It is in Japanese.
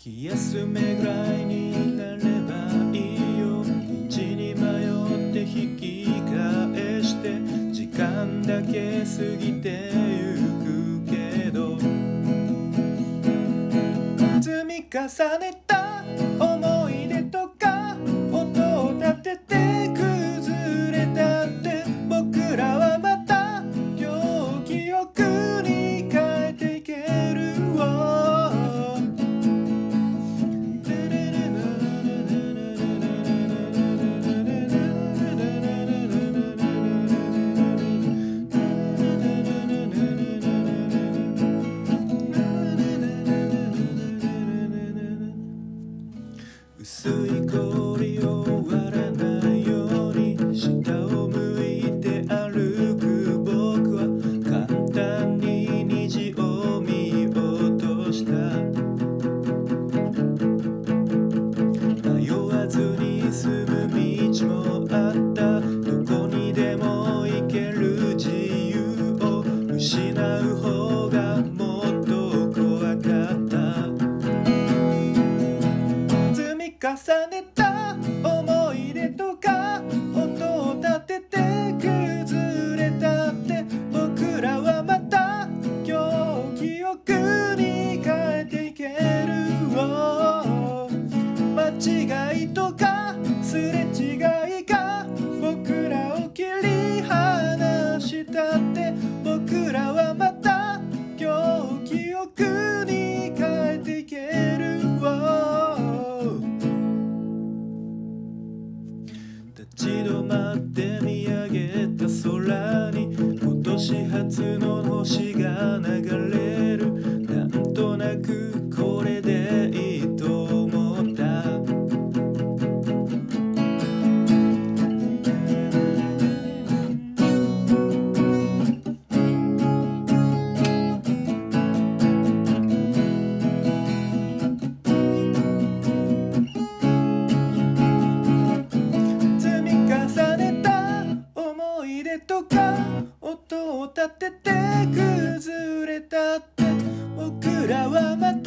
気休めぐらいになればいいよ。道に迷って引き返して時間だけ過ぎてゆくけど。積み重ねて重ねた思い出とか音を立てて崩れたって僕らはまた今日記憶に変えていける間違いとかすれ違い音を立てて崩れたって僕らはまた